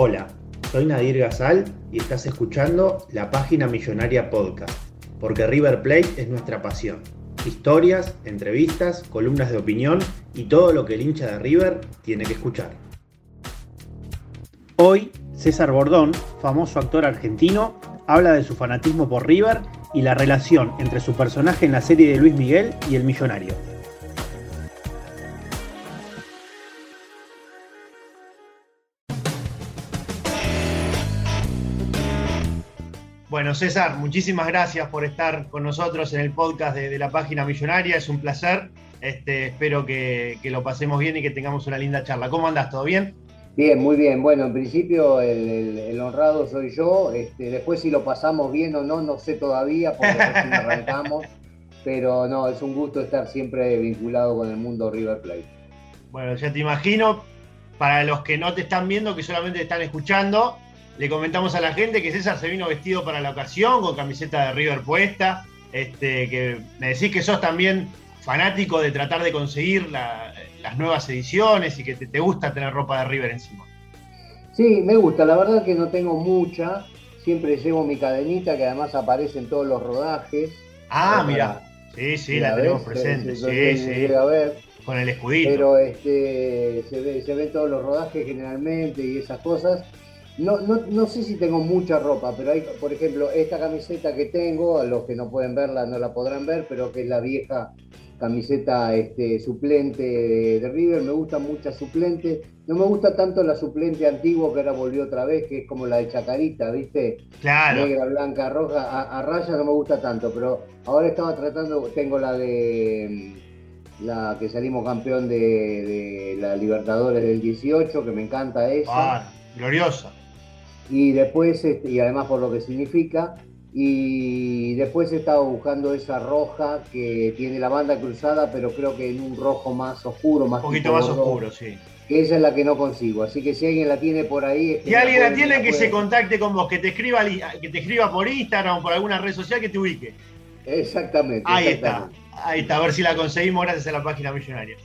Hola, soy Nadir Gazal y estás escuchando la página Millonaria Podcast, porque River Plate es nuestra pasión. Historias, entrevistas, columnas de opinión y todo lo que el hincha de River tiene que escuchar. Hoy, César Bordón, famoso actor argentino, habla de su fanatismo por River y la relación entre su personaje en la serie de Luis Miguel y el millonario. Bueno, César, muchísimas gracias por estar con nosotros en el podcast de, la página millonaria. Es un placer. Este, espero que, lo pasemos bien y que tengamos una linda charla. ¿Cómo andas? ¿Todo bien? Bien, muy bien. Bueno, en principio el, honrado soy yo. Este, después si lo pasamos bien o no, no sé todavía, porque recién arrancamos. Pero no, es un gusto estar siempre vinculado con el mundo River Plate. Bueno, ya te imagino. Para los que no te están viendo, que solamente te están escuchando, le comentamos a la gente que César se vino vestido para la ocasión, con camiseta de River puesta. Este, que me decís que sos también fanático de tratar de conseguir las nuevas ediciones y que te, gusta tener ropa de River encima. Sí, me gusta. La verdad que no tengo mucha. Siempre llevo mi cadenita que además aparece en todos los rodajes. Ah, mira. Sí, sí, la, tenemos presente. Sí, sí. A ver. Con el escudito. Pero este, se, ve, se ven todos los rodajes generalmente y esas cosas. No, no, no, sé si tengo mucha ropa, pero hay, por ejemplo, esta camiseta que tengo, a los que no pueden verla no la podrán ver, pero que es la vieja camiseta este, suplente de, River, me gusta mucha suplente, no me gusta tanto la suplente antigua que ahora volvió otra vez, que es como la de Chacarita, ¿viste? Claro. Negra, blanca, roja, a, raya no me gusta tanto, pero ahora estaba tratando, tengo la de la que salimos campeón de, la Libertadores del 18, que me encanta esa. Ah, gloriosa y después, este, y además por lo que significa, y después he estado buscando esa roja que tiene la banda cruzada, pero creo que en un rojo más oscuro, más Un poquito más oscuro, sí. Que esa es la que no consigo. Así que si alguien la tiene por ahí. y alguien la tiene, que se contacte con vos, que te escriba que te escriba por Instagram o por alguna red social que te ubique. Exactamente. Ahí está. Ahí está. A ver si la conseguimos gracias a la página millonaria.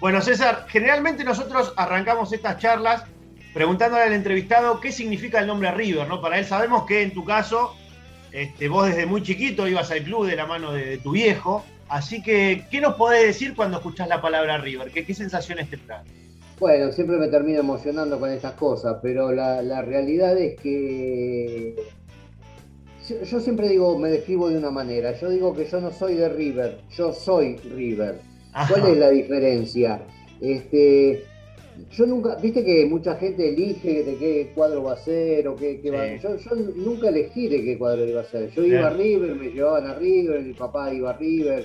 Bueno, César, generalmente nosotros arrancamos estas charlas preguntándole al entrevistado qué significa el nombre River, ¿no? Para él sabemos que en tu caso, este, vos desde muy chiquito ibas al club de la mano de, tu viejo, así que, ¿qué nos podés decir cuando escuchás la palabra River? ¿Qué, qué sensaciones te trae? Bueno, siempre me termino emocionando con estas cosas, pero la, realidad es que yo siempre digo, me describo de una manera, yo digo que yo no soy de River, yo soy River. ¿Cuál es la diferencia? Este, yo nunca, viste que mucha gente elige de qué cuadro va a ser o qué, va yo, yo nunca elegí de qué cuadro iba a ser. Yo iba a River, me llevaban a River, mi papá iba a River,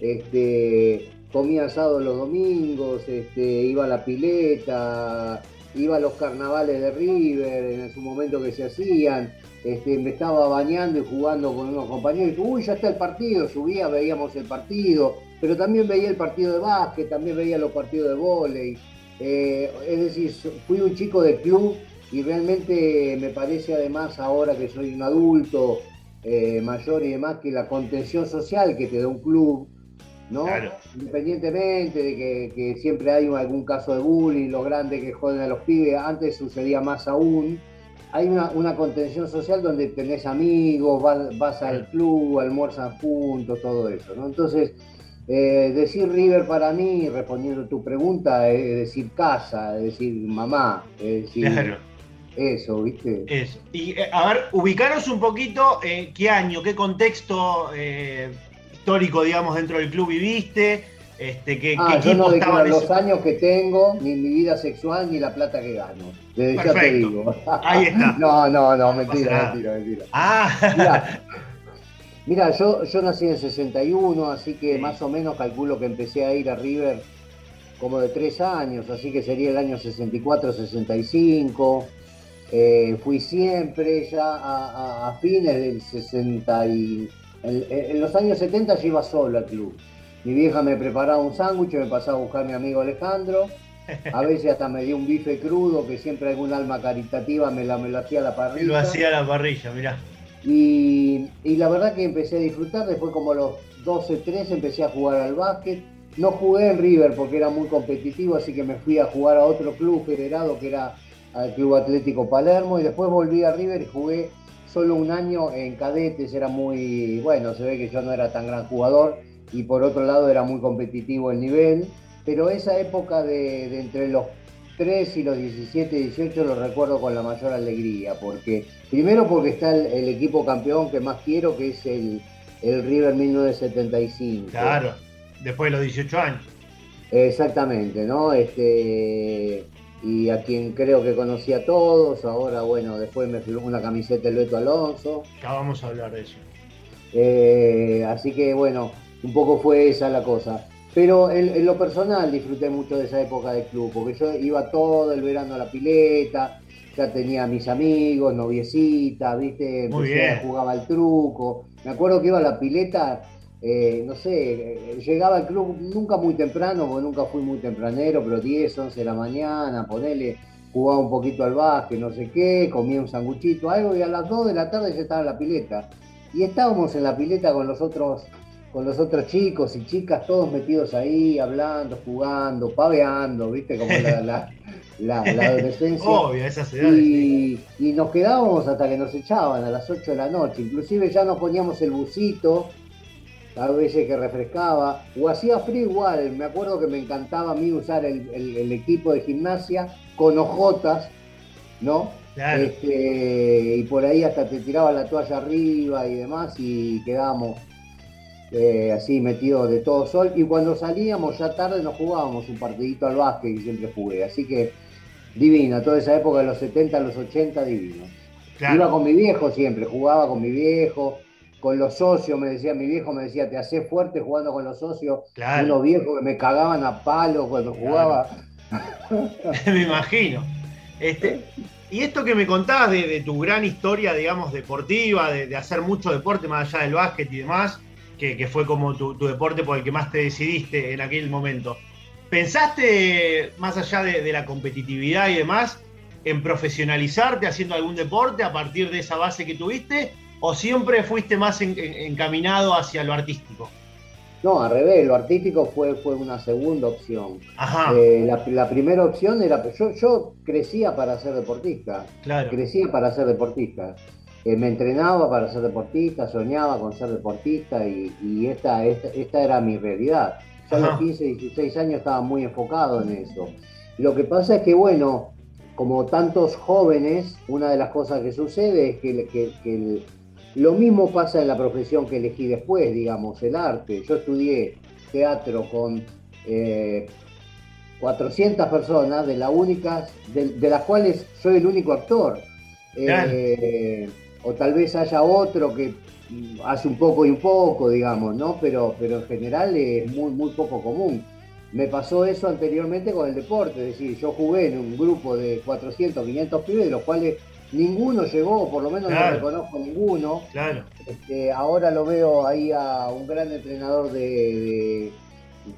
este, comía asado los domingos, este, iba a la pileta, iba a los carnavales de River en su momento que se hacían. Este, me estaba bañando y jugando con unos compañeros. Y, Uy, ya está el partido. Subía, veíamos el partido. Pero también veía el partido de básquet, también veía los partidos de vóley. Eh, es decir, fui un chico de club y realmente me parece además ahora que soy un adulto eh, mayor y demás que la contención social que te da un club, ¿no? Independientemente de que, siempre hay algún caso de bullying, los grandes que joden a los pibes, antes sucedía más aún. Hay una, contención social donde tenés amigos, vas, vas al club, almuerzan juntos, todo eso, ¿no? Entonces, eh, decir River para mí, respondiendo tu pregunta, es decir casa, es decir mamá, es decir claro. eso, ¿viste? Eso. Y eh, a ver, ubicaros un poquito eh, qué año, qué contexto histórico, digamos, dentro del club viviste, Este, ¿qué, Ah, qué yo no declaro los esos? años que tengo, ni mi vida sexual, ni la plata que gano. Desde ya te Perfecto. digo. Ahí está. No, no, no, mentira, nada. mentira, mentira. Ah, Mira, mira, yo, yo nací en 61, así que Sí. más o menos calculo que empecé a ir a River como de tres años, así que sería el año 64-65. Eh, fui siempre ya a, a- a fines del 60 y... En, en los años 70 yo iba solo al club. Mi vieja me preparaba un sándwich, me pasaba a buscar a mi amigo Alejandro. A veces hasta me dio un bife crudo, que siempre algún alma caritativa me, la, me lo hacía a la parrilla. lo hacía a la parrilla, mirá. Y, la verdad que empecé a disfrutar, después como los 12, 13 empecé a jugar al básquet. No jugué en River porque era muy competitivo, así que me fui a jugar a otro club federado que era al Club Atlético Palermo y después volví a River y jugué solo un año en cadetes, era muy, bueno, se ve que yo no era tan gran jugador y por otro lado era muy competitivo el nivel, pero esa época de entre los 3 y los 17, 18 lo recuerdo con la mayor alegría, porque primero porque está el, el equipo campeón que más quiero, que es el, el River 1975. Claro, después de los 18 años. Exactamente, ¿no? Este, y a quien creo que conocí a todos, ahora bueno, después me firmó una camiseta el Beto Alonso. Ya vamos a hablar de eso. Eh, así que bueno, un poco fue esa la cosa. Pero en, en lo personal disfruté mucho de esa época del club, porque yo iba todo el verano a la pileta, ya tenía mis amigos, noviecita, viste, Muy Empecé a- bien. jugaba al truco. Me acuerdo que iba a la pileta, eh, no sé, eh, llegaba al club nunca muy temprano, porque nunca fui muy tempranero, pero 10, 11 de la mañana, ponele, jugaba un poquito al básquet, no sé qué, comía un sanguchito, algo, y a las 2 de la tarde ya estaba en la pileta. Y estábamos en la pileta con los otros, con los otros chicos y chicas, todos metidos ahí, hablando, jugando, paveando, viste, como la, la, la- la adolescencia. Obvio, esas edades. Y, y nos quedábamos hasta que nos echaban a las 8 de la noche. Inclusive ya nos poníamos el busito, a veces que refrescaba, o hacía frío igual. Me acuerdo que me encantaba a mí usar el, el- el equipo de gimnasia con ojotas, ¿no? Claro. Este, y por ahí hasta te tiraba la toalla arriba y demás y quedábamos eh, así metidos de todo sol. Y cuando salíamos ya tarde nos jugábamos un partidito al básquet que siempre jugué. Así que divina, toda esa época de los 70 a los 80 divino. claro. Iba con mi viejo siempre, jugaba con mi viejo, con los socios, me decía, mi viejo me decía, te haces fuerte jugando con los socios, Claro. unos viejos que me cagaban a palo cuando Claro. jugaba. me imagino. Este, y esto que me contabas de, de tu gran historia, digamos, deportiva, de, de hacer mucho deporte más allá del básquet y demás, que, que fue como tu, tu deporte por el que más te decidiste en aquel momento. ¿Pensaste, más allá de, de la competitividad y demás, en profesionalizarte haciendo algún deporte a partir de esa base que tuviste? ¿O siempre fuiste más en- en- encaminado hacia lo artístico? No, al revés, lo artístico fue, fue una segunda opción. Ajá, Eh, la, la primera opción era, yo, yo crecía para ser deportista, claro. crecía para ser deportista. Eh, me entrenaba para ser deportista, soñaba con ser deportista y, y esta, esta, esta era mi realidad. Ya a los Ajá. 15, 16 años estaba muy enfocado en eso. Lo que pasa es que, bueno, como tantos jóvenes, una de las cosas que sucede es que, que- que el- lo mismo pasa en la profesión que elegí después, digamos, el arte. Yo estudié teatro con eh, 400 personas, de, la únicas, de, de las cuales soy el único actor. Eh, o tal vez haya otro que hace un poco y un poco, digamos, ¿no? Pero, pero en general es muy, muy poco común. Me pasó eso anteriormente con el deporte, es decir, yo jugué en un grupo de 400, 500 pibes, de los cuales ninguno llegó, por lo menos Claro. no reconozco ninguno. Claro. Este, ahora lo veo ahí a un gran entrenador de,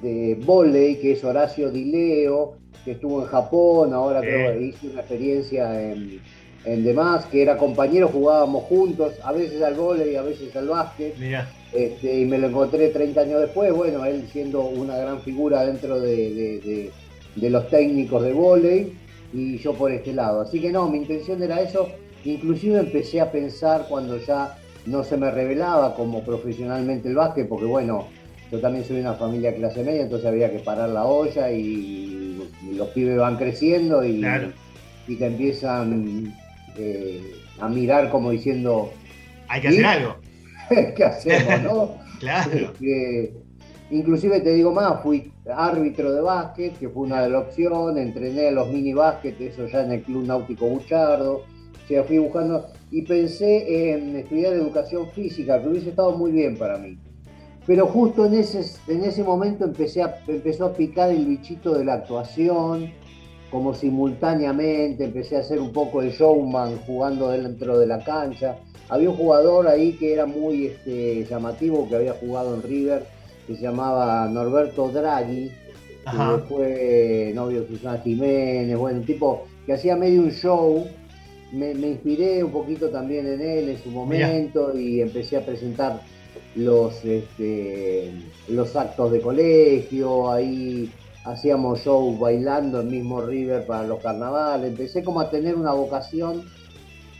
de, de vóley, que es Horacio Dileo, que estuvo en Japón, ahora creo que hizo una experiencia en, en demás, que era compañero, jugábamos juntos, a veces al vóley, a veces al básquet, Mirá. este, y me lo encontré 30 años después, bueno, él siendo una gran figura dentro de, de- de- de los técnicos de vóley y yo por este lado. Así que no, mi intención era eso, inclusive empecé a pensar cuando ya no se me revelaba como profesionalmente el básquet, porque bueno, yo también soy de una familia clase media, entonces había que parar la olla y, y los pibes van creciendo y, Claro. y te empiezan eh, a mirar como diciendo, Hay que hacer algo. ¿qué hacemos? no? Claro. Este, Inclusive te digo más, fui árbitro de básquet, que fue una de las opciones, entrené a los mini básquet, eso ya en el Club Náutico Buchardo. O sea, fui buscando y pensé en estudiar educación física, que hubiese estado muy bien para mí. Pero justo en ese, en ese momento empecé a, empezó a picar el bichito de la actuación, como simultáneamente empecé a hacer un poco de showman jugando dentro de la cancha. Había un jugador ahí que era muy este, llamativo, que había jugado en River, que se llamaba Norberto Draghi, que fue novio de Susana Jiménez, bueno, un tipo que hacía medio un show. Me, inspiré un poquito también en él en su momento y empecé a presentar los, este, los actos de colegio, ahí hacíamos shows bailando en mismo River para los carnavales, empecé como a tener una vocación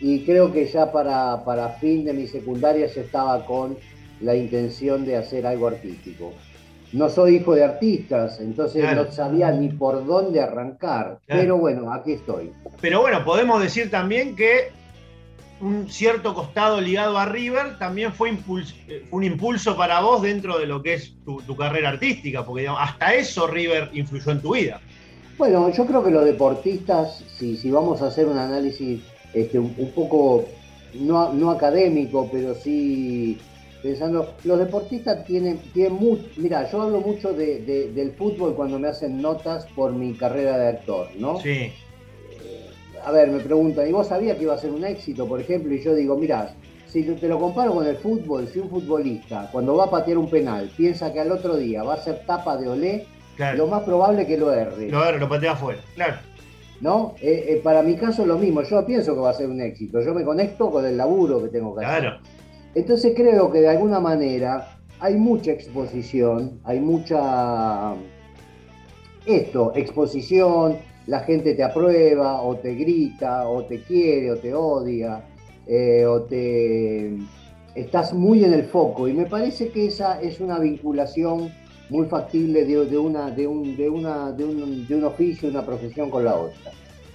y creo que ya para, para fin de mi secundaria ya estaba con la intención de hacer algo artístico. No soy hijo de artistas, entonces no sabía ni por dónde arrancar, pero bueno, aquí estoy. Pero bueno, podemos decir también que un cierto costado ligado a River también fue eh, un impulso para vos dentro de lo que es tu, carrera artística, porque hasta eso River influyó en tu vida. Bueno, yo creo que los deportistas, si, si vamos a hacer un análisis este, un, poco no, no académico, pero sí pensando, los deportistas tienen, tienen mucho, mira, yo hablo mucho de, del fútbol cuando me hacen notas por mi carrera de actor, ¿no? Sí. A ver, me preguntan, ¿y vos sabías que iba a ser un éxito, por ejemplo? Y yo digo, mira, si te lo comparo con el fútbol, si un futbolista cuando va a patear un penal piensa que al otro día va a ser tapa de olé, lo más probable es que lo erre. Lo erre, lo patea afuera, claro. ¿No? Eh, eh, para mi caso lo mismo, yo pienso que va a ser un éxito, yo me conecto con el laburo que tengo que hacer. Claro. Entonces creo que de alguna manera hay mucha exposición, hay mucha, esto, exposición, la gente te aprueba o te grita o te quiere o te odia eh, o te estás muy en el foco y me parece que esa es una vinculación muy factible de, una, de, un, de, una, de, un, de un oficio, una profesión con la otra.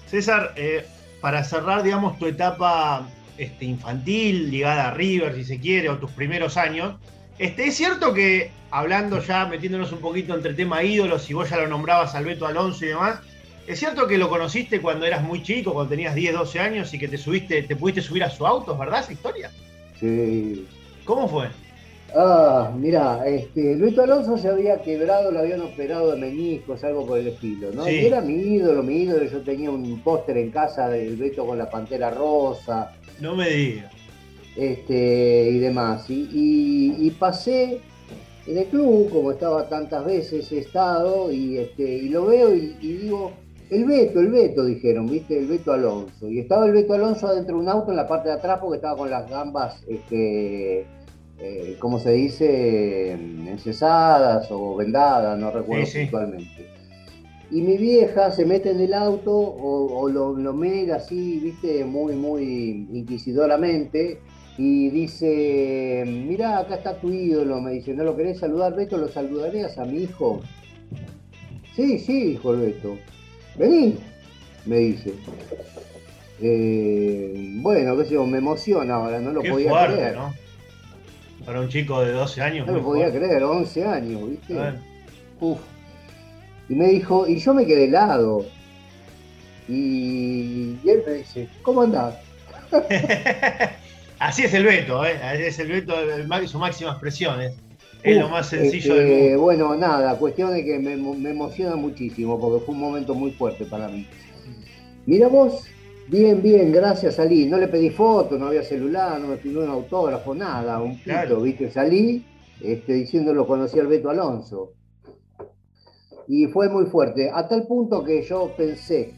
César, eh, para cerrar, digamos, tu etapa este, infantil, ligada a River, si se quiere, o tus primeros años. Este, es cierto que, hablando ya, metiéndonos un poquito entre tema ídolos, y vos ya lo nombrabas Alberto Alonso y demás, es cierto que lo conociste cuando eras muy chico, cuando tenías 10, 12 años y que te subiste, te pudiste subir a su auto, ¿verdad esa historia? Sí. ¿Cómo fue? Ah, mira, este, Luis Alonso se había quebrado, lo habían operado de meniscos, algo por el estilo, ¿no? Y era mi ídolo, mi ídolo, yo tenía un póster en casa del Beto con la pantera rosa, no me digas. Este, y demás. Y, pasé en el club, como estaba tantas veces, he estado, y, este, y lo veo y, digo, el Beto, el Beto, dijeron, ¿viste? El Beto Alonso. Y estaba el Beto Alonso adentro de un auto en la parte de atrás porque estaba con las gambas, este, eh, ¿cómo se dice? Encesadas o vendadas, no recuerdo puntualmente y mi vieja se mete en el auto o, lo, lo así, viste, muy, muy inquisidoramente y dice, mira, acá está tu ídolo, me dice, ¿no lo querés saludar, Beto? ¿Lo saludarías a mi hijo? Sí, sí, dijo el Beto. Vení, me dice. Eh, bueno, qué sé yo, me emociona ahora, no lo podía creer. ¿no? Para un chico de 12 años. No lo podía creer, 11 años, ¿viste? Uf. Y me dijo, y yo me quedé helado. Y, él me dice, ¿cómo andás? Así es el Beto, ¿eh? Así es el Beto, su máxima expresión. ¿eh? Es lo más sencillo del este, Bueno, nada, cuestión de que me, emociona muchísimo porque fue un momento muy fuerte para mí. Mira vos, bien, bien, gracias, salí. No le pedí foto, no había celular, no me pidió un autógrafo, nada, un pito, ¿viste? Salí este, diciéndolo, conocí al Beto Alonso y fue muy fuerte, a tal punto que yo pensé,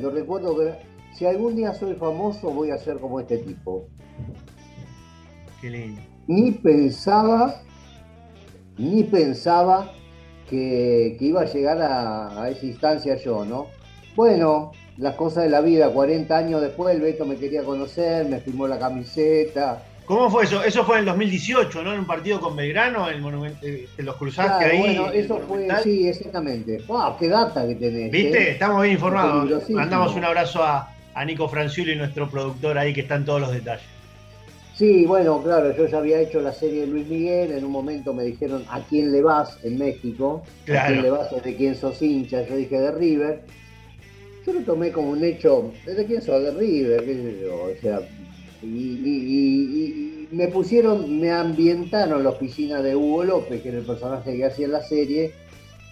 lo recuerdo que si algún día soy famoso voy a ser como este tipo. Qué lindo. Ni pensaba, ni pensaba que, iba a llegar a, esa instancia yo, ¿no? Bueno, las cosas de la vida, 40 años después el Beto me quería conocer, me firmó la camiseta, ¿Cómo fue eso? Eso fue en el 2018, ¿no? En un partido con Belgrano, el monumento, te los cruzaste ahí. Bueno, eso fue, sí, exactamente. ¡Wow! ¡Qué data que tenés! ¿Viste? ¿eh? Estamos bien informados. Mandamos un abrazo a, Nico Franciuli, nuestro productor ahí, que está en todos los detalles. Sí, bueno, claro, yo ya había hecho la serie de Luis Miguel, en un momento me dijeron a quién le vas en México, a quién le vas, de quién sos hincha, yo dije de River. Yo lo tomé como un hecho, ¿de quién sos? De River, qué sé yo, o sea, y, me pusieron, me ambientaron la oficina de Hugo López, que era el personaje que hacía en la serie,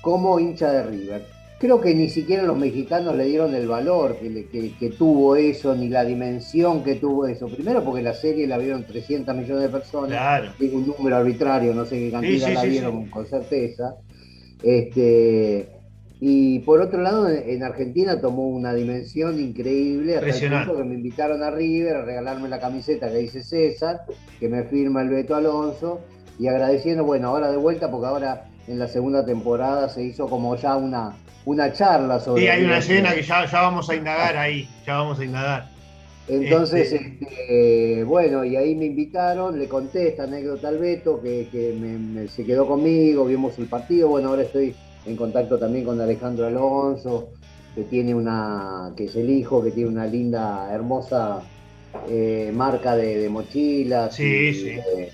como hincha de River creo que ni siquiera los mexicanos le dieron el valor que, tuvo eso, ni la dimensión que tuvo eso. Primero porque la serie la vieron 300 millones de personas, digo un número arbitrario, no sé qué cantidad la vieron con certeza. Este, y por otro lado, en Argentina tomó una dimensión increíble, hasta el punto que me invitaron a River a regalarme la camiseta que dice César, que me firma el Beto Alonso, y agradeciendo, bueno, ahora de vuelta, porque ahora en la segunda temporada se hizo como ya una, una charla sobre. Sí, hay una escena que ya, ya vamos a indagar ahí, ya vamos a indagar. Entonces, este... este bueno, y ahí me invitaron, le conté esta anécdota al Beto, que, se quedó conmigo, vimos el partido, bueno, ahora estoy en contacto también con Alejandro Alonso, que tiene una, que es el hijo, que tiene una linda, hermosa eh, marca de, mochilas sí, y, sí.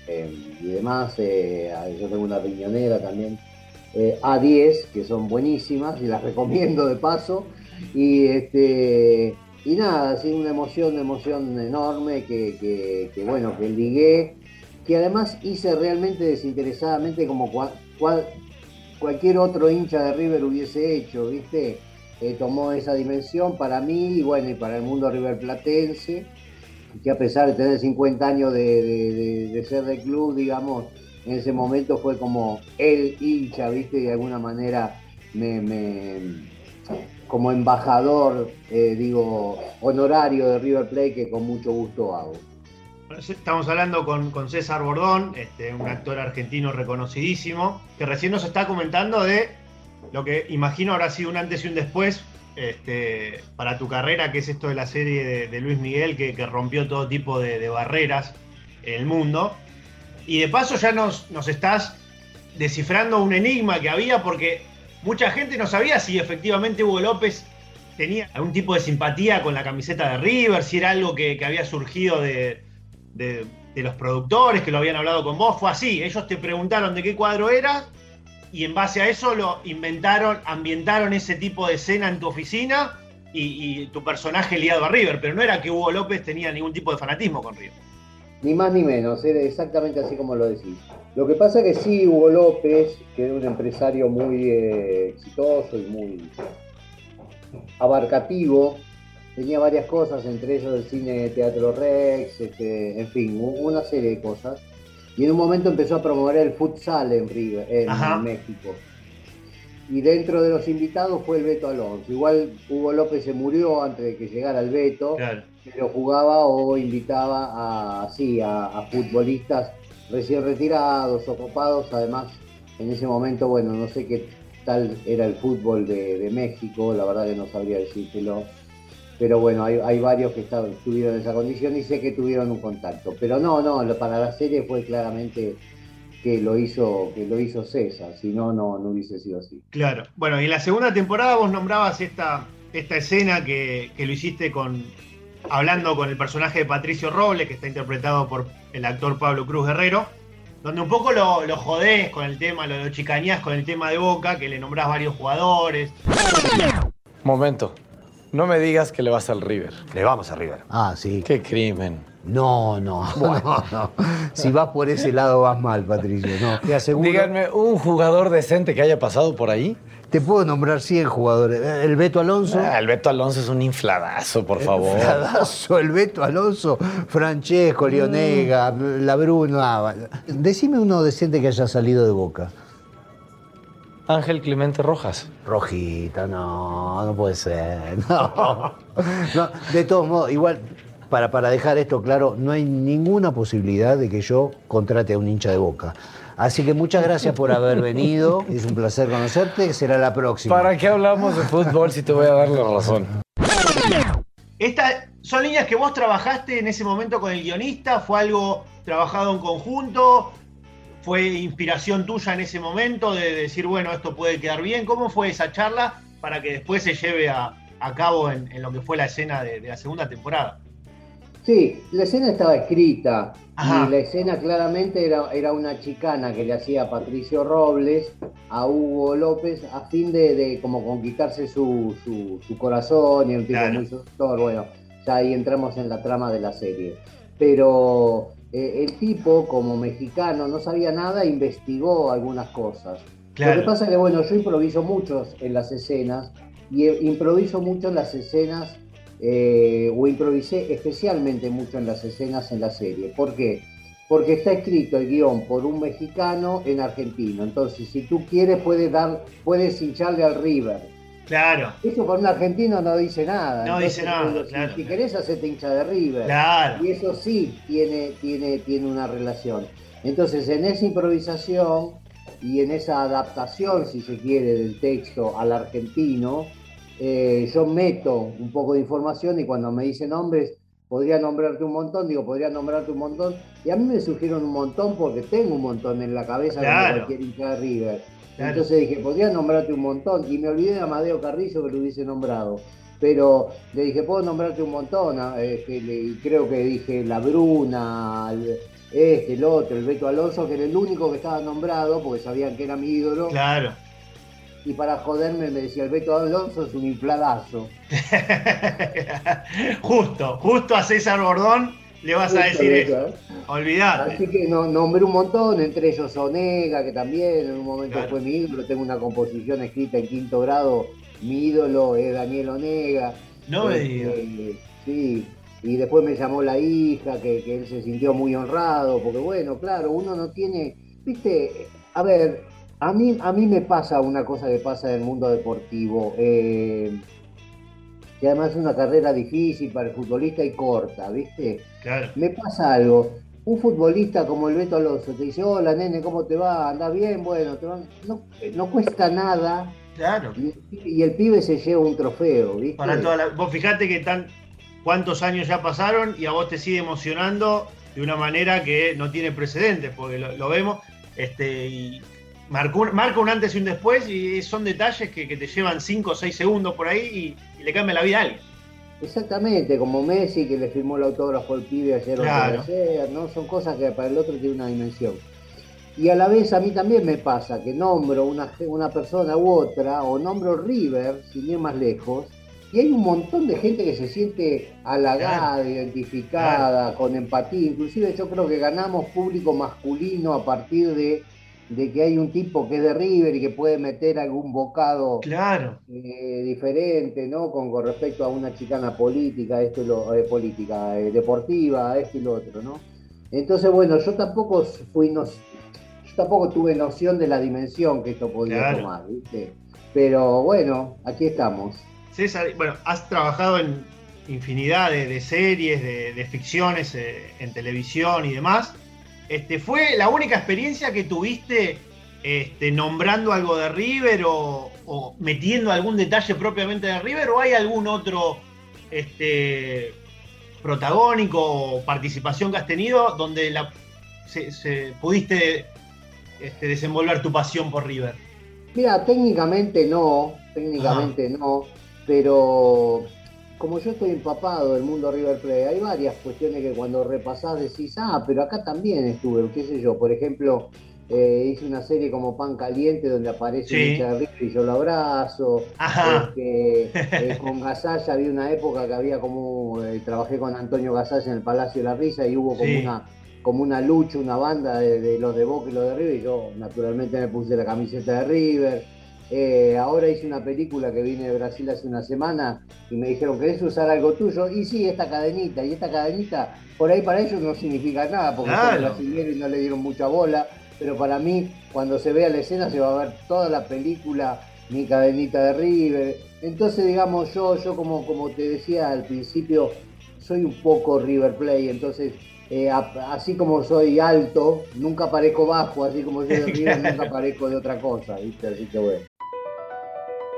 Eh, y, demás, eh, yo tengo una riñonera también. Eh, A10, que son buenísimas y las recomiendo de paso. Y, este, y nada, así una emoción, una emoción enorme que, bueno, que ligué, que además hice realmente desinteresadamente como cualquier otro hincha de River hubiese hecho, ¿viste? Tomó esa dimensión para mí y bueno, y para el mundo River Platense, que a pesar de tener 50 años de ser de club, digamos, en ese momento fue como el hincha, ¿viste? De alguna manera me, como embajador, eh, digo, honorario de River Plate que con mucho gusto hago. Estamos hablando con, César Bordón, este, un actor argentino reconocidísimo, que recién nos está comentando de lo que imagino habrá sido un antes y un después este, para tu carrera, que es esto de la serie de, Luis Miguel, que, rompió todo tipo de, barreras en el mundo. Y de paso ya nos, nos estás descifrando un enigma que había porque mucha gente no sabía si efectivamente Hugo López tenía algún tipo de simpatía con la camiseta de River, si era algo que, había surgido de, de, los productores, que lo habían hablado con vos. Fue así, ellos te preguntaron de qué cuadro era y en base a eso lo inventaron, ambientaron ese tipo de escena en tu oficina y, tu personaje liado a River, pero no era que Hugo López tenía ningún tipo de fanatismo con River. Ni más ni menos, era exactamente así como lo decís. Lo que pasa es que sí, Hugo López, que era un empresario muy eh, exitoso y muy abarcativo, tenía varias cosas, entre ellos el cine Teatro Rex, este, en fin, una serie de cosas. Y en un momento empezó a promover el futsal en, en México. Y dentro de los invitados fue el Beto Alonso. Igual Hugo López se murió antes de que llegara el Beto. Claro pero jugaba o invitaba a, así, a, futbolistas recién retirados, ocupados, además en ese momento, bueno, no sé qué tal era el fútbol de, México, la verdad que no sabría decírtelo, pero bueno, hay, varios que estuvieron en esa condición y sé que tuvieron un contacto, pero no, no, para la serie fue claramente que lo hizo, que lo hizo César, si no, no, no hubiese sido así. Claro, bueno, y en la segunda temporada vos nombrabas esta, esta escena que, que lo hiciste con, hablando con el personaje de Patricio Robles, que está interpretado por el actor Pablo Cruz Guerrero, donde un poco lo, lo jodés con el tema, lo, lo chicañás con el tema de Boca, que le nombrás varios jugadores. Momento. No me digas que le vas al River. Le vamos a River. Ah, sí. Qué crimen. No, no, no, Si vas por ese lado vas mal, Patricio. No, te aseguro. Díganme, ¿un jugador decente que haya pasado por ahí? Te puedo nombrar 100 jugadores. El Beto Alonso. Ah, el Beto Alonso es un infladazo, por favor. Infladazo, el Beto Alonso, Francesco, Leonega, La Bruna. Decime uno decente que haya salido de boca. Ángel Clemente Rojas. Rojita, no, no puede ser. No. de todos modos, igual, para, para dejar esto claro, no hay ninguna posibilidad de que yo contrate a un hincha de boca. Así que muchas gracias por haber venido. Es un placer conocerte. Será la próxima. ¿Para qué hablamos de fútbol si te voy a dar la razón? Estas son líneas que vos trabajaste en ese momento con el guionista. ¿Fue algo trabajado en conjunto? ¿Fue inspiración tuya en ese momento de decir, bueno, esto puede quedar bien? ¿Cómo fue esa charla para que después se lleve a, cabo en, lo que fue la escena de la segunda temporada? Sí, la escena estaba escrita Ajá. y la escena claramente era, era una chicana que le hacía Patricio Robles a Hugo López a fin de, de como conquistarse su, su- su corazón y un tipo Claro. muy seductor. Bueno, ya ahí entramos en la trama de la serie. Pero eh, el tipo, como mexicano, no sabía nada, investigó algunas cosas. Lo que Claro. pasa es que, bueno, yo improviso mucho en las escenas y improviso mucho en las escenas, eh, o improvisé especialmente mucho en las escenas en la serie. ¿Por qué? Porque está escrito el guion por un mexicano en argentino. Entonces, si tú quieres, puedes, dar, puedes hincharle al River. Claro, Eso por un argentino no dice nada. No dice nada, digo, si- claro, Si, querés, hacerte hincha de River. claro. Y eso sí tiene, tiene, tiene una relación. Entonces, en esa improvisación y en esa adaptación, si se quiere, del texto al argentino, eh, yo meto un poco de información y cuando me dicen nombres, podría nombrarte un montón, digo, podría nombrarte un montón. Y a mí me surgieron un montón porque tengo un montón en la cabeza Claro. como cualquier hincha de River. Claro. Entonces dije, podría nombrarte un montón. Y me olvidé de Amadeo Carrillo que lo hubiese nombrado. Pero le dije, puedo nombrarte un montón. ah, este, le- y creo que dije la Bruna, el- este, el otro, el Beto Alonso, que era el único que estaba nombrado porque sabían que era mi ídolo. Claro. Y para joderme me decía, el Beto Alonso es un infladazo. justo, justo a César Bordón le vas a decir eso, eso. ¿eh? Olvidate. Así que no, nombré un montón, entre ellos Onega, que también en un momento Claro. fue mi ídolo. Tengo una composición escrita en quinto grado. Mi ídolo es Daniel Onega. No me Este, digas. Sí, y después me llamó la hija, que, que él se sintió muy honrado, porque bueno, claro, uno no tiene, viste, a ver, a mí, a mí me pasa una cosa que pasa en el mundo deportivo, eh, que además es una carrera difícil para el futbolista y corta, viste. Claro. Me pasa algo. Un futbolista como el Beto Alonso te dice, hola nene, ¿cómo te va? ¿Andás bien? Bueno, te va- no, no cuesta nada Claro. y, y el pibe se lleva un trofeo, ¿viste? Para toda la- Vos fijate que tan cuántos años ya pasaron y a vos te sigue emocionando de una manera que no tiene precedentes, porque lo, lo vemos, este, y marcó marca un antes y un después, y son detalles que, que te llevan 5 o 6 segundos por ahí y, y le cambia la vida a alguien. Exactamente, como Messi que le firmó el autógrafo al pibe ayer o Claro. ayer, ¿no? Son cosas que para el otro tiene una dimensión. Y a la vez a mí también me pasa que nombro una, una persona u otra, o nombro River, sin ir más lejos, y hay un montón de gente que se siente halagada, identificada, con empatía. Inclusive yo creo que ganamos público masculino a partir de, de que hay un tipo que es de River y que puede meter algún bocado Claro. eh, diferente, ¿no? Con, con respecto a una chicana política, esto y lo, eh, política, eh, deportiva, esto y lo otro, ¿no? Entonces, bueno, yo tampoco fui, no, yo tampoco tuve noción de la dimensión que esto podía Claro. tomar, ¿viste? Pero bueno, aquí estamos. César, bueno, has trabajado en infinidad de, de series, de, de ficciones eh, en televisión y demás. Este, ¿Fue la única experiencia que tuviste este, nombrando algo de River o, o metiendo algún detalle propiamente de River o hay algún otro este, protagónico o participación que has tenido donde la, se, se- pudiste este, desenvolver tu pasión por River? Mira, técnicamente no, técnicamente no, pero como yo estoy empapado del mundo River Plate, hay varias cuestiones que cuando repasás decís, ah, pero acá también estuve, qué sé yo, por ejemplo, eh, hice una serie como Pan Caliente donde aparece Sí. un y yo lo abrazo. Ajá. Este, eh, con Gasalla había una época que había como, eh, trabajé con Antonio Gasalla en el Palacio de la Risa y hubo como Sí. una como una lucha, una banda de, de los de Boca y los de River, y yo naturalmente me puse la camiseta de River. Eh, ahora hice una película que vine de Brasil hace una semana y me dijeron, ¿querés usar algo tuyo? Y sí, esta cadenita, y esta cadenita, por ahí para ellos no significa nada, porque Claro. son brasileños y no le dieron mucha bola, pero para mí, cuando se vea la escena, se va a ver toda la película, mi cadenita de River. Entonces, digamos, yo, yo como, como te decía al principio, soy un poco River Play, entonces eh, a- así como soy alto, nunca parezco bajo, así como soy de River, nunca parezco de otra cosa, ¿viste? Así que bueno.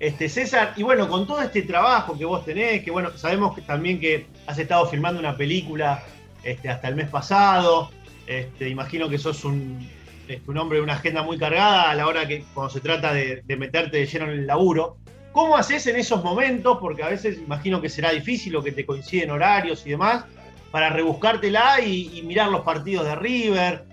Este, César, y bueno, con todo este trabajo que vos tenés, que bueno, sabemos que también que has estado filmando una película este, hasta el mes pasado, este, imagino que sos un, este, un hombre de una agenda muy cargada a la hora que cuando se trata de, meterte de lleno en el laburo. ¿Cómo haces en esos momentos? Porque a veces imagino que será difícil o que te coinciden horarios y demás, para rebuscártela y, mirar los partidos de River.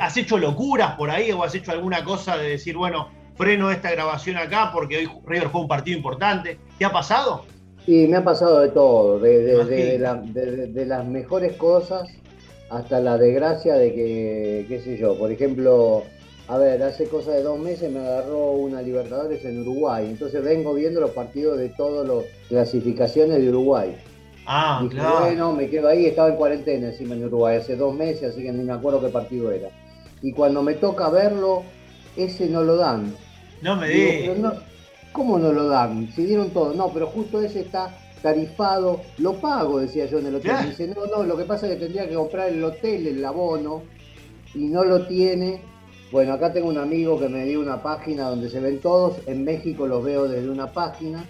¿Has hecho locuras por ahí o has hecho alguna cosa de decir, bueno, freno esta grabación acá porque hoy River fue un partido importante. ¿Qué ha pasado? Sí, me ha pasado de todo, de, de, de, la, de, las mejores cosas hasta la desgracia de que, qué sé yo, por ejemplo, a ver, hace cosa de dos meses me agarró una Libertadores en Uruguay, entonces vengo viendo los partidos de todas las clasificaciones de Uruguay. Ah, Dije, claro. bueno, me quedo ahí, estaba en cuarentena encima en Uruguay hace dos meses, así que ni me acuerdo qué partido era. Y cuando me toca verlo, ese no lo dan. No me digas. no, ¿Cómo no lo dan? Si dieron todo. No, pero justo ese está tarifado. Lo pago, decía yo en el hotel. Dice, no, no, lo que pasa es que tendría que comprar el hotel, el abono, y no lo tiene. Bueno, acá tengo un amigo que me dio una página donde se ven todos. En México los veo desde una página.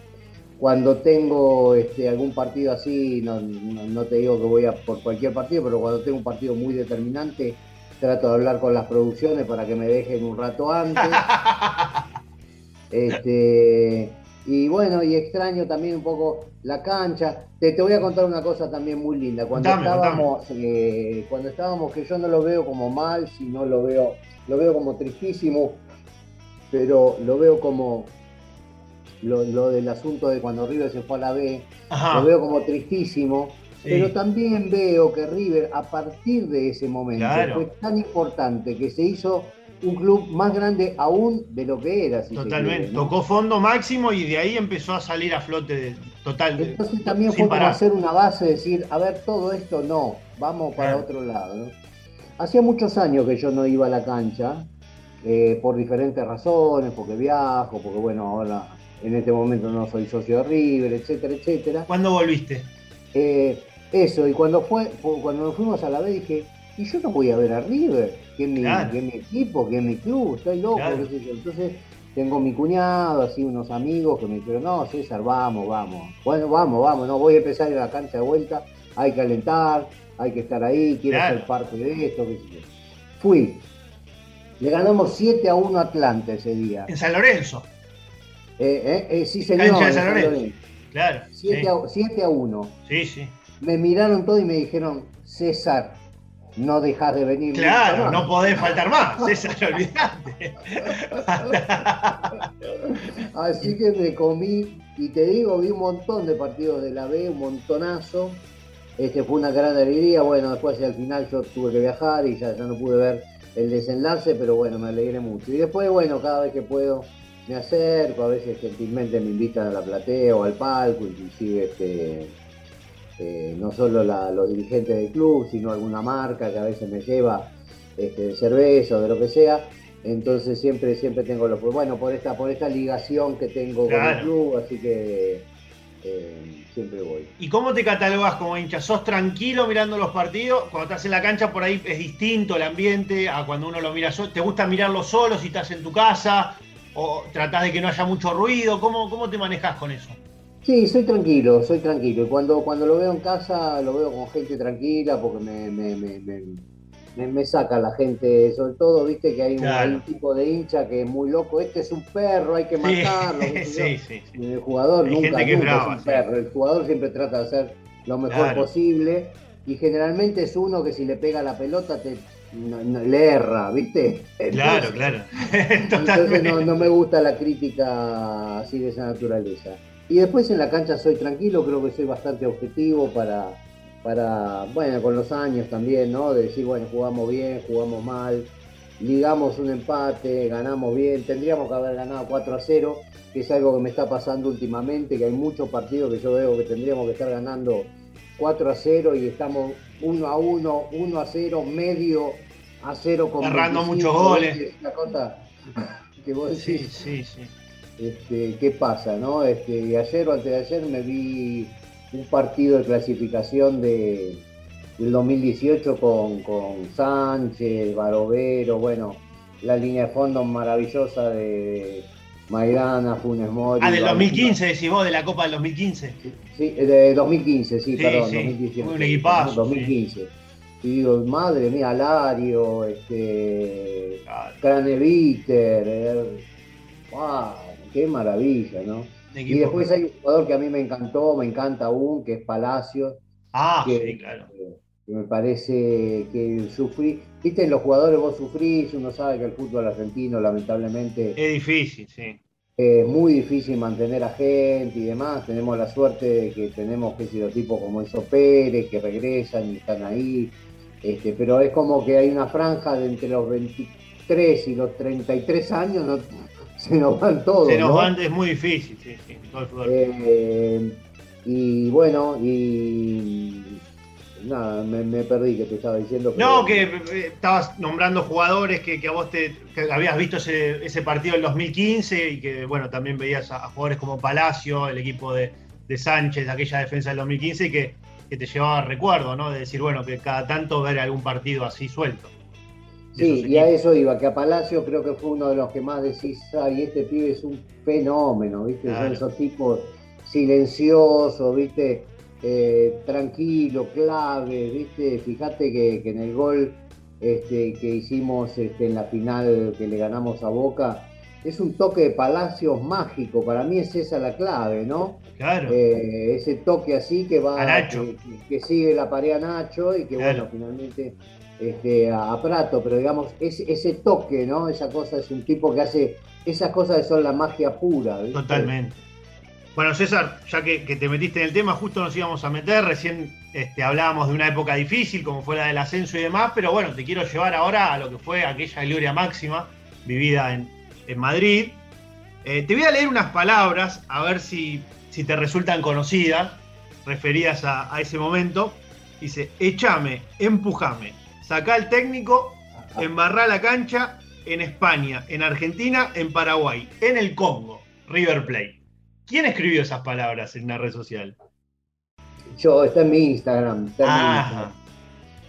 Cuando tengo este, algún partido así, no, no- no te digo que voy a por cualquier partido, pero cuando tengo un partido muy determinante, trato de hablar con las producciones para que me dejen un rato antes. Este, y bueno, y extraño también un poco la cancha. Te, te voy a contar una cosa también muy linda. Cuando Contame, estábamos, eh, cuando estábamos, que yo no lo veo como mal, sino lo veo, lo veo como tristísimo, pero lo veo como lo, lo del asunto de cuando River se fue a la B, Ajá. lo veo como tristísimo. Sí. Pero también veo que River, a partir de ese momento, Claro. fue tan importante que se hizo un club más grande aún de lo que era. si Totalmente. quiere, ¿no? Tocó fondo máximo y de ahí empezó a salir a flote de- total. de- Entonces también fue como parar. hacer una base, decir, a ver, todo esto no, vamos para Claro. otro lado. ¿no? Hacía muchos años que yo no iba a la cancha, eh, por diferentes razones, porque viajo, porque bueno, ahora en este momento no soy socio de River, etcétera, etcétera. ¿Cuándo volviste? Eh, eso, y cuando fue, fu- cuando nos fuimos a la B dije, y yo no voy a ver a River, que es mi, Claro. que es mi equipo, que es mi club, estoy loco, Claro. qué sé yo. Entonces tengo mi cuñado, así unos amigos que me dijeron, no, César, vamos, vamos. Bueno, vamos, vamos, no voy a empezar a la cancha de vuelta, hay que alentar, hay que estar ahí, quiero Claro. ser parte de esto, qué sé yo. Fui. Le ganamos 7 a 1 a Atlanta ese día. En San Lorenzo. Eh, eh, eh, sí, señor. Cancha de en San San Lorenzo. Lorenzo. Claro. 7 sí. a, 7 a 1 sí, sí. me miraron todo y me dijeron, César, no dejas de venir. Claro, no más". podés faltar más. César, olvidate. Así que me comí, y te digo, vi un montón de partidos de la B, un montonazo. Este fue una gran alegría. Bueno, después al final yo tuve que viajar y ya, ya no pude ver el desenlace, pero bueno, me alegré mucho. Y después, bueno, cada vez que puedo me acerco, a veces gentilmente me invitan a la platea o al palco, inclusive este, eh, no solo la- los dirigentes del club, sino alguna marca que a veces me lleva este, cerveza o de lo que sea. Entonces siempre, siempre tengo lo bueno, por esta, por esta ligación que tengo con el club, así que eh, siempre voy. ¿Y cómo te catalogas como hincha? ¿Sos tranquilo mirando los partidos? Cuando estás en la cancha por ahí es distinto el ambiente a cuando uno lo mira solo. ¿Te gusta mirarlo solo si estás en tu casa? ¿O tratás de que no haya mucho ruido? ¿Cómo, cómo te manejas con eso? Sí, soy tranquilo, soy tranquilo. Cuando, cuando lo veo en casa, lo veo con gente tranquila porque me, me, me, me saca la gente, sobre todo, viste que hay un, tipo de hincha que es muy loco, este es un perro, hay que matarlo. Sí, sí, El jugador nunca, es, un perro, el jugador siempre trata de hacer lo mejor posible y generalmente es uno que si le pega la pelota te le erra, ¿viste? claro, claro. entonces no, no me gusta la crítica así de esa naturaleza. Y después en la cancha soy tranquilo, creo que soy bastante objetivo para, para, bueno, con los años también, ¿no? De decir, bueno, jugamos bien, jugamos mal, ligamos un empate, ganamos bien, tendríamos que haber ganado 4 a 0, que es algo que me está pasando últimamente, que hay muchos partidos que yo veo que tendríamos que estar ganando 4 a 0 y estamos 1 a 1, 1 a 0, medio a 0 con Agarrando muchos goles. Una cosa que vos decís, sí, sí, sí. Este, ¿Qué pasa? ¿no? Este, ayer o antes de ayer me vi un partido de clasificación de, del 2018 con, con Sánchez, Barovero, bueno, la línea de fondo maravillosa de Maidana, Funes Mori. Ah, del 2015, decís vos, de la Copa del 2015. Sí, de 2015, sí, perdón, sí. 2015. Un equipazo. 2015. Y digo, madre mía, Lario, este, Craneviter, eh, wow, qué maravilla, ¿no? y después hay un jugador que a mí me encantó, me encanta aún, que es Palacios. Ah, sí, claro. Que, me parece que sufrí. Viste, los jugadores vos sufrís, uno sabe que el fútbol argentino, lamentablemente. Es difícil, sí. Es muy difícil mantener a gente y demás. Tenemos la suerte de que tenemos que los tipos como eso Pérez, que regresan y están ahí. Este, pero es como que hay una franja de entre los 23 y los 33 años, no, se nos van todos. Se nos van, es muy difícil, sí, sí, eh, y bueno, y nada, me, perdí que te estaba diciendo. No, que eh, estabas nombrando jugadores que, a vos te habías visto ese, partido del 2015 y que bueno, también veías a, jugadores como Palacio, el equipo de, Sánchez, aquella defensa del 2015 y que, que te llevaba recuerdo, ¿no? De decir, bueno, que cada tanto ver algún partido así suelto. Sí, y a eso iba, que a Palacio creo que fue uno de los que más decís, ay, este pibe es un fenómeno, ¿viste? Son esos tipos silenciosos, ¿viste? Eh, tranquilo, clave, ¿viste? Fíjate que, en el gol este, que hicimos este, en la final que le ganamos a Boca, es un toque de Palacios mágico, para mí es esa la clave, ¿no? Claro. Eh, ese toque así que va, que, sigue la pared a Nacho y que bueno, finalmente este, a, Prato, pero digamos, ese toque, ¿no? Esa cosa es un tipo que hace esas cosas que son la magia pura. Totalmente. Bueno, César, ya que, te metiste en el tema, justo nos íbamos a meter, recién este, hablábamos de una época difícil, como fue la del ascenso y demás, pero bueno, te quiero llevar ahora a lo que fue aquella gloria máxima vivida en, Madrid. Eh, te voy a leer unas palabras, a ver si, si te resultan conocidas, referidas a, a ese momento. Dice, échame, empujame, Sacá al técnico, embarrá la cancha en España, en Argentina, en Paraguay, en el Congo, River Plate. ¿Quién escribió esas palabras en una red social? Yo, está en mi Instagram.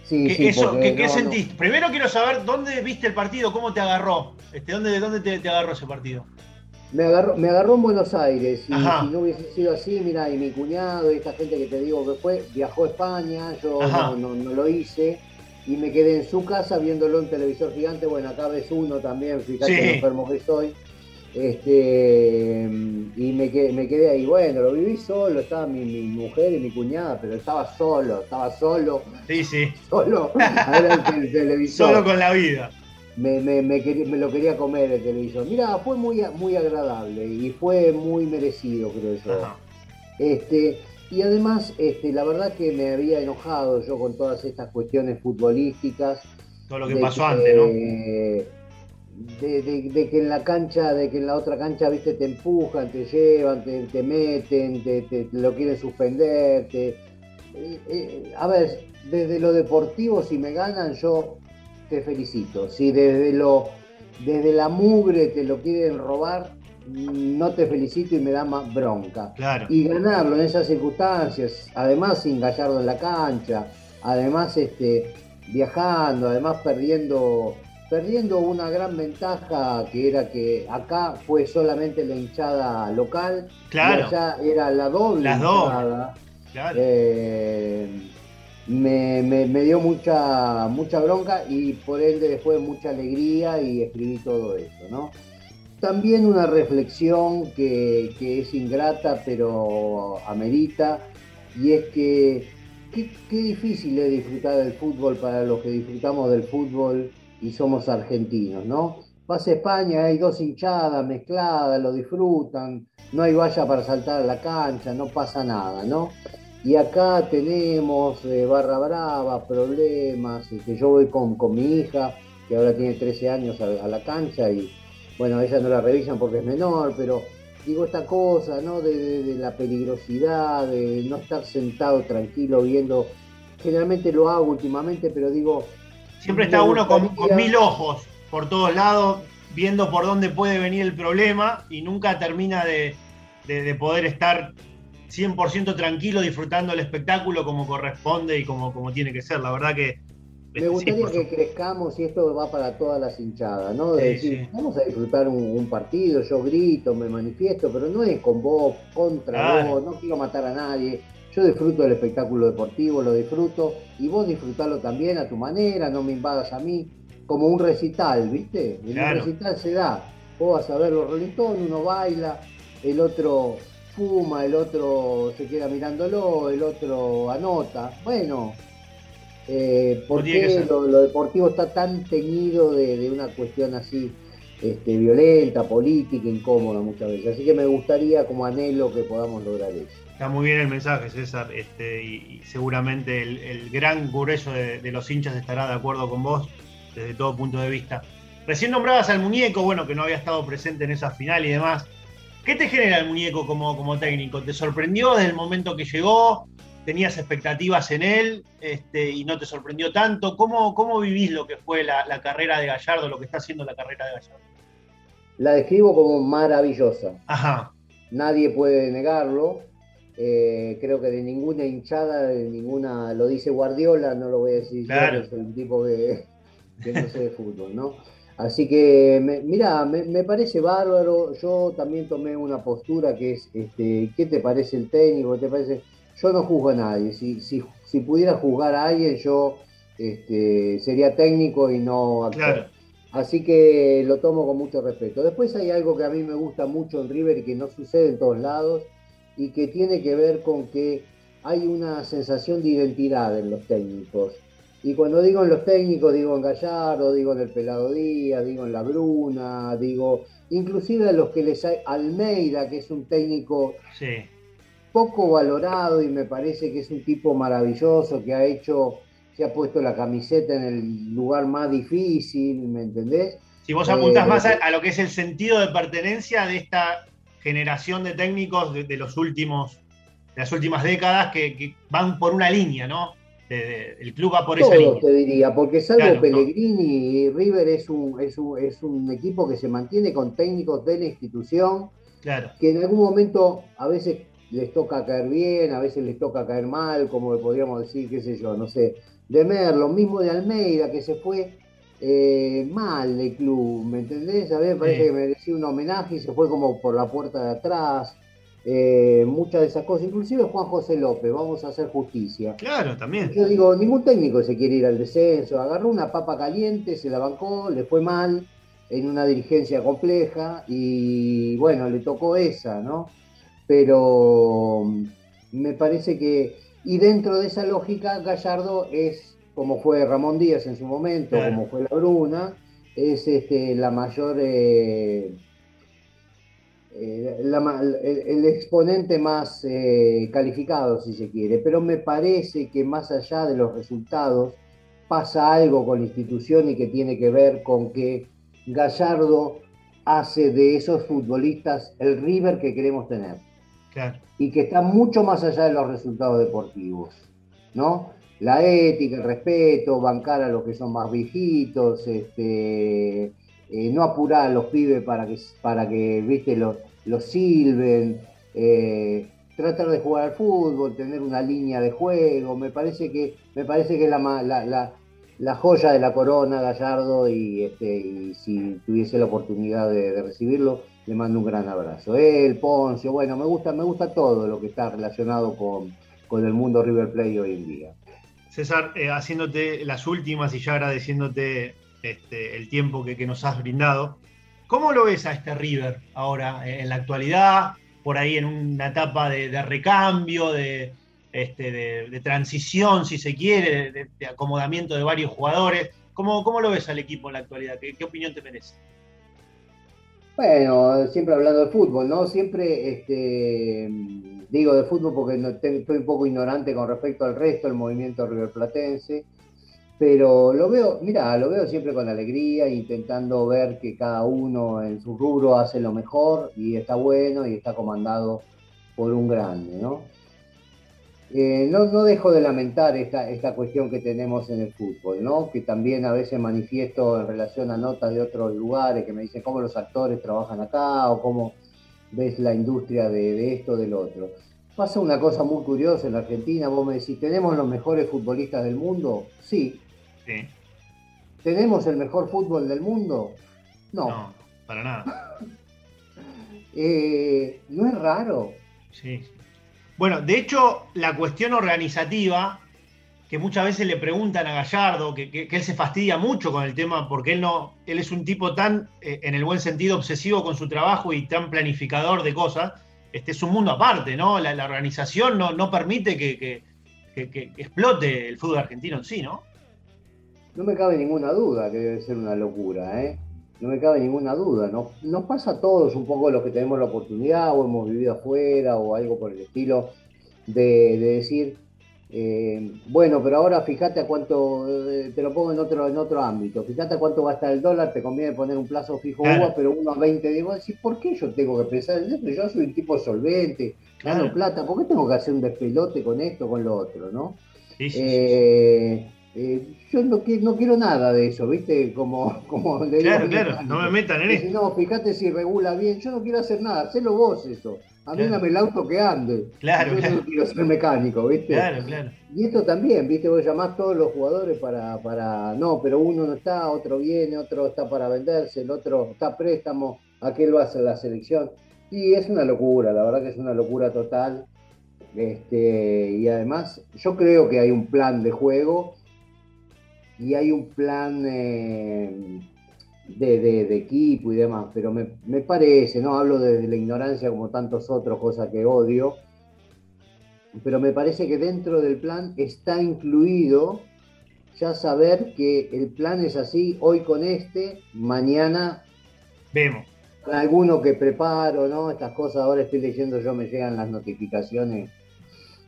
Sí, ¿Qué, sí, ¿qué, sentiste? Primero quiero saber dónde viste el partido, cómo te agarró. Este, ¿Dónde, dónde te, agarró ese partido? Me agarró, me agarró en Buenos Aires. Y, si no hubiese sido así, mira, y mi cuñado y esta gente que te digo que fue, viajó a España, yo no, lo hice y me quedé en su casa viéndolo en televisor gigante. Bueno, acá ves uno también, fíjate sí. enfermo que soy. Este, y me quedé, me quedé ahí. Bueno, lo viví solo, estaba mi, mujer y mi cuñada, pero estaba solo, estaba solo. Sí, sí. Solo el, televisor. Solo con la vida. Me, me, me, lo quería comer el televisor. Mira, fue muy, muy agradable y fue muy merecido, creo yo. Este, y además, este, la verdad que me había enojado yo con todas estas cuestiones futbolísticas. Todo lo que pasó antes, ¿no? De, que en la cancha, de que en la otra cancha, viste, te empujan, te llevan, te, meten, te, lo quieren suspender. Eh, eh, a ver, desde lo deportivo, si me ganan, yo te felicito. Si desde lo desde la mugre te lo quieren robar, no te felicito y me da más bronca. Claro. Y ganarlo en esas circunstancias, además sin Gallardo en la cancha, además este, viajando, además perdiendo, perdiendo una gran ventaja que era que acá fue solamente la hinchada local, Claro. y allá era la doble Las dos. hinchada. Claro. Eh, me, me- me dio mucha, mucha bronca y por ende después mucha alegría y escribí todo eso, ¿no? También una reflexión que, es ingrata pero amerita y es que qué, difícil es disfrutar del fútbol para los que disfrutamos del fútbol y somos argentinos, ¿no? Vas a España, hay dos hinchadas mezcladas, lo disfrutan, no hay valla para saltar a la cancha, no pasa nada, ¿no? Y acá tenemos eh, barra brava, problemas, que yo voy con, con mi hija, que ahora tiene 13 años a la cancha y bueno, a ella no la revisan porque es menor, pero digo esta cosa, ¿no? De, de- de la peligrosidad, de no estar sentado tranquilo viendo, generalmente lo hago últimamente, pero digo... Siempre está uno con, mil ojos por todos lados, viendo por dónde puede venir el problema y nunca termina de, de- de poder estar 100% tranquilo disfrutando el espectáculo como corresponde y como, como tiene que ser. La verdad que... Me gustaría que crezcamos y esto va para todas las hinchadas, ¿no? De Sí, decir, vamos a disfrutar un, un partido, yo grito, me manifiesto, pero no es con vos, contra vos, no quiero matar a nadie. Yo disfruto del espectáculo deportivo, lo disfruto, y vos disfrutalo también a tu manera, no me invadas a mí, como un recital, ¿viste? En Claro. un recital se da. Vos vas a ver los Rolling uno baila, el otro fuma, el otro se queda mirándolo, el otro anota. Bueno, eh, ¿por No qué lo, lo deportivo está tan teñido de, de una cuestión así este, violenta, política, incómoda muchas veces? Así que me gustaría, como anhelo, que podamos lograr eso. Está muy bien el mensaje, César, este, y, y seguramente el, el gran grueso de, de los hinchas estará de acuerdo con vos desde todo punto de vista. Recién nombrabas al muñeco, bueno, que no había estado presente en esa final y demás. ¿Qué te genera el muñeco como, como técnico? ¿Te sorprendió desde el momento que llegó? ¿Tenías expectativas en él este, y no te sorprendió tanto? ¿Cómo, cómo vivís lo que fue la, la carrera de Gallardo, lo que está haciendo la carrera de Gallardo? La describo como maravillosa. Ajá, Nadie puede negarlo. Eh, creo que de ninguna hinchada, de ninguna, lo dice Guardiola, no lo voy a decir yo, Claro. que soy un tipo que, que no sé de fútbol, ¿no? Así que, me- mira, me, me parece bárbaro. Yo también tomé una postura que es, este, ¿qué te parece el técnico? ¿Te parece? Yo no juzgo a nadie. Si, si, si pudiera juzgar a alguien, yo este, sería técnico y no actor. claro. Así que lo tomo con mucho respeto. Después hay algo que a mí me gusta mucho en River y que no sucede en todos lados y que tiene que ver con que hay una sensación de identidad en los técnicos. Y cuando digo en los técnicos, digo en Gallardo, digo en el Pelado Díaz, digo en La Bruna, digo inclusive a los que les hay, Almeida, que es un técnico Sí. Poco valorado y me parece que es un tipo maravilloso que ha hecho, se ha puesto la camiseta en el lugar más difícil, ¿me entendés? Si vos apuntás Eh, más a, a lo que es el sentido de pertenencia de esta generación de técnicos de, de los últimos, de las últimas décadas que, que van por una línea, ¿no? De- de- el club va por esa línea. te diría, porque salvo Claro, Pellegrini, River es un, es, un, es un equipo que se mantiene con técnicos de la institución, Claro, que en algún momento a veces les toca caer bien, a veces les toca caer mal, como podríamos decir, qué sé yo, no sé, de Mer, lo mismo de Almeida, que se fue eh, mal del club, ¿me entendés? A me parece Sí. que merecía un homenaje y se fue como por la puerta de atrás, eh, muchas de esas cosas, inclusive Juan José López, vamos a hacer justicia. claro, también. Yo digo, ningún técnico se quiere ir al descenso. Agarró una papa caliente, se la bancó, le fue mal en una dirigencia compleja y bueno, le tocó esa, ¿no? Pero mm, me parece que, y dentro de esa lógica, Gallardo es como fue Ramón Díaz en su momento, Claro. como fue La Bruna, es este, la mayor, eh, eh, la ma- el, el exponente más eh, calificado, si se quiere, pero me parece que más allá de los resultados, pasa algo con la institución y que tiene que ver con que Gallardo hace de esos futbolistas el River que queremos tener Y que está mucho más allá de los resultados deportivos, ¿no? La ética, el respeto, bancar a los que son más viejitos, este, eh, no apurar a los pibes para que, para que viste, los, los silben, eh, tratar de jugar al fútbol, tener una línea de juego, me parece que, me parece que la, joya de la corona, Gallardo, y, este, si tuviese la oportunidad de, recibirlo, le mando un gran abrazo. Él, Poncio, bueno, me gusta, me gusta todo lo que está relacionado con, con el mundo River Plate hoy en día. César, eh, haciéndote las últimas y ya agradeciéndote este, el tiempo que, nos has brindado, ¿cómo lo ves a este River ahora eh, en la actualidad? Por ahí en una etapa de, recambio, de, este, de, transición, si se quiere, de, acomodamiento de varios jugadores. ¿Cómo, ¿Cómo, lo ves al equipo en la actualidad? ¿Qué, opinión te merece? Bueno, siempre hablando de fútbol, ¿no? Siempre este, digo de fútbol porque estoy un poco ignorante con respecto al resto del movimiento riverplatense, pero lo veo, mira, lo veo siempre con alegría, intentando ver que cada uno en su rubro hace lo mejor y está bueno y está comandado por un grande, ¿no? Eh, no, no, dejo de lamentar esta, esta cuestión que tenemos en el fútbol, ¿no? que también a veces manifiesto en relación a notas de otros lugares que me dicen cómo los actores trabajan acá o cómo ves la industria de, de esto, del otro. Pasa una cosa muy curiosa en la Argentina, vos me decís, ¿tenemos los mejores futbolistas del mundo? Sí. sí. ¿Tenemos el mejor fútbol del mundo? No. No, para nada. Eh, ¿No es raro? Sí, bueno, de hecho, la cuestión organizativa, que muchas veces le preguntan a Gallardo, que, él se fastidia mucho con el tema, porque él no, él es un tipo tan, eh, en el buen sentido, obsesivo con su trabajo y tan planificador de cosas. Este es un mundo aparte, ¿no? La, organización no, no permite que, explote el fútbol argentino en sí, ¿no? No me cabe ninguna duda que debe ser una locura, ¿eh? No me cabe ninguna duda. ¿no? Nos pasa a todos un poco los que tenemos la oportunidad o hemos vivido afuera o algo por el estilo de, decir, eh, bueno, pero ahora fíjate a cuánto, eh, te lo pongo en otro, en otro ámbito, fíjate a cuánto gasta el dólar, te conviene poner un plazo fijo pero uno a 20, digo, decir, ¿por qué yo tengo que pensar en eso? Yo soy un tipo solvente, gano plata, ¿por qué tengo que hacer un despelote con esto, con lo otro, no? Sí, sí, eh, eh, yo no, no, quiero nada de eso, ¿viste? Como, como le Claro, claro, no me metan en eso. No, fíjate si regula bien, yo no quiero hacer nada, hacelo vos eso. A mí dame el auto que ande. Claro, yo no quiero ser mecánico, ¿viste? Claro, claro. Y esto también, ¿viste? Vos llamás todos los jugadores para, para. No, pero uno no está, otro viene, otro está para venderse, el otro está a préstamo, aquel va a hacer la selección. Y es una locura, la verdad que es una locura total. Este, y además, yo creo que hay un plan de juego y hay un plan eh, de, equipo y demás, pero me, parece, no hablo de, la ignorancia como tantos otros, cosas que odio, pero me parece que dentro del plan está incluido ya saber que el plan es así, hoy con este, mañana vemos. Alguno que preparo, ¿no? Estas cosas, ahora estoy leyendo yo, me llegan las notificaciones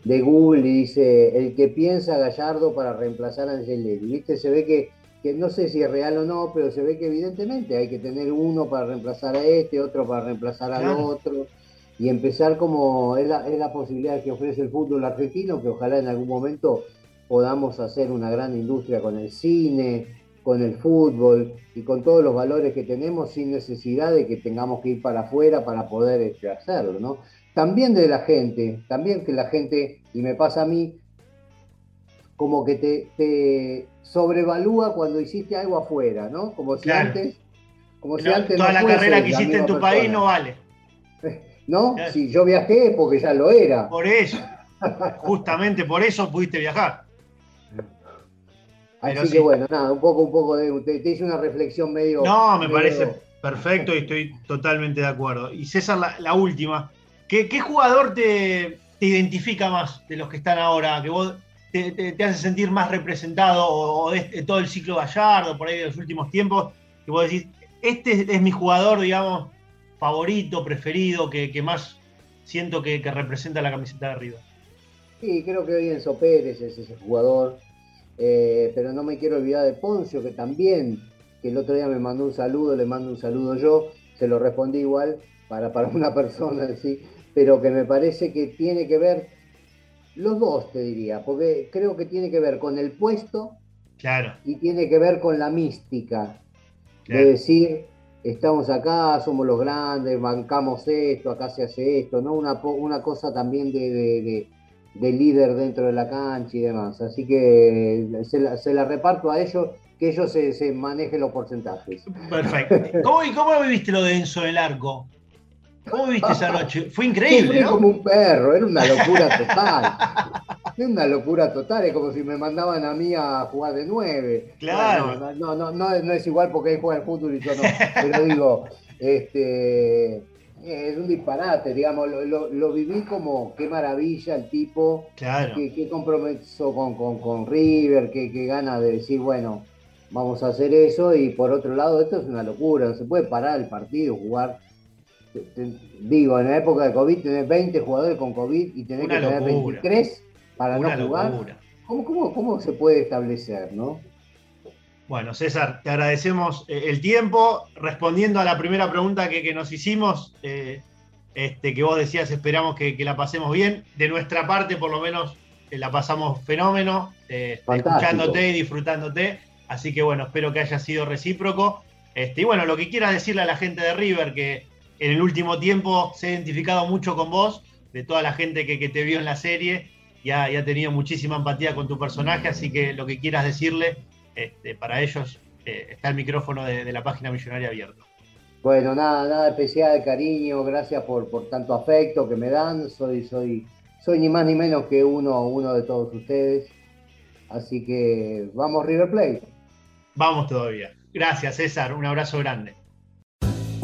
de Google y dice, el que piensa Gallardo para reemplazar a Angelelli, ¿viste? Se ve que, que, no sé si es real o no, pero se ve que evidentemente hay que tener uno para reemplazar a este, otro para reemplazar al otro, y empezar como es la, es la posibilidad que ofrece el fútbol argentino, que ojalá en algún momento podamos hacer una gran industria con el cine, con el fútbol y con todos los valores que tenemos sin necesidad de que tengamos que ir para afuera para poder este, hacerlo, ¿no? También de la gente, también que la gente, y me pasa a mí, como que te, sobrevalúa cuando hiciste algo afuera, ¿no? Como si antes... Como si antes toda la carrera que hiciste en tu país no vale. ¿No? Si yo viajé porque ya lo era. Por eso. Justamente por eso pudiste viajar. Así que bueno, nada, un poco, un poco de. Te, hice una reflexión medio. No, me parece perfecto y estoy totalmente de acuerdo. Y César, la última. ¿Qué, jugador te, identifica más de los que están ahora? ¿Que vos te, hace sentir más representado o, de, todo el ciclo Gallardo, por ahí de los últimos tiempos? Que vos decís, este es, mi jugador, digamos, favorito, preferido, que, más siento que, representa la camiseta de arriba. Sí, creo que hoy Enzo Pérez es ese jugador. Eh, pero no me quiero olvidar de Poncio, que también, que el otro día me mandó un saludo, le mando un saludo yo, se lo respondí igual para, para una persona, ¿sí? Pero que me parece que tiene que ver, los dos te diría, porque creo que tiene que ver con el puesto claro. y tiene que ver con la mística. de decir, estamos acá, somos los grandes, bancamos esto, acá se hace esto, ¿no? Una, una cosa también de, líder dentro de la cancha y demás. Así que se la, reparto a ellos, que ellos se, manejen los porcentajes. Perfecto. ¿Cómo, ¿Y cómo viviste lo de Enzo del Arco? ¿Cómo viste esa noche? Fue increíble. Fue como un perro, era una locura total. Era una locura total, es como si me mandaban a mí a jugar de nueve. Claro. no, no, no, no, es igual porque él juega el fútbol y yo no. Pero digo, este es un disparate, digamos, lo, viví como qué maravilla el tipo, claro. qué, compromiso con, con, River, qué, qué gana de decir, bueno, vamos a hacer eso y por otro lado esto es una locura, no se puede parar el partido, jugar digo, en la época de COVID tenés 20 jugadores con COVID y tenés que tener 23 para no jugar. ¿Cómo, cómo, se puede establecer, no? Bueno, César, te agradecemos eh, el tiempo. Respondiendo a la primera pregunta que, nos hicimos, eh, este, que vos decías, esperamos que, la pasemos bien. De nuestra parte, por lo menos, eh, la pasamos fenómeno, escuchándote y disfrutándote. Así que bueno, espero que haya sido recíproco. Este, y bueno, lo que quieras decirle a la gente de River, que en el último tiempo se ha identificado mucho con vos, de toda la gente que, te vio en la serie, y ha, tenido muchísima empatía con tu personaje, así que lo que quieras decirle, este, para ellos eh, está el micrófono de, la página millonaria abierto. Bueno, nada, nada especial, cariño, gracias por, por tanto afecto que me dan, soy, soy, soy ni más ni menos que uno, uno de todos ustedes, así que vamos River Plate. Vamos todavía. Gracias César, un abrazo grande.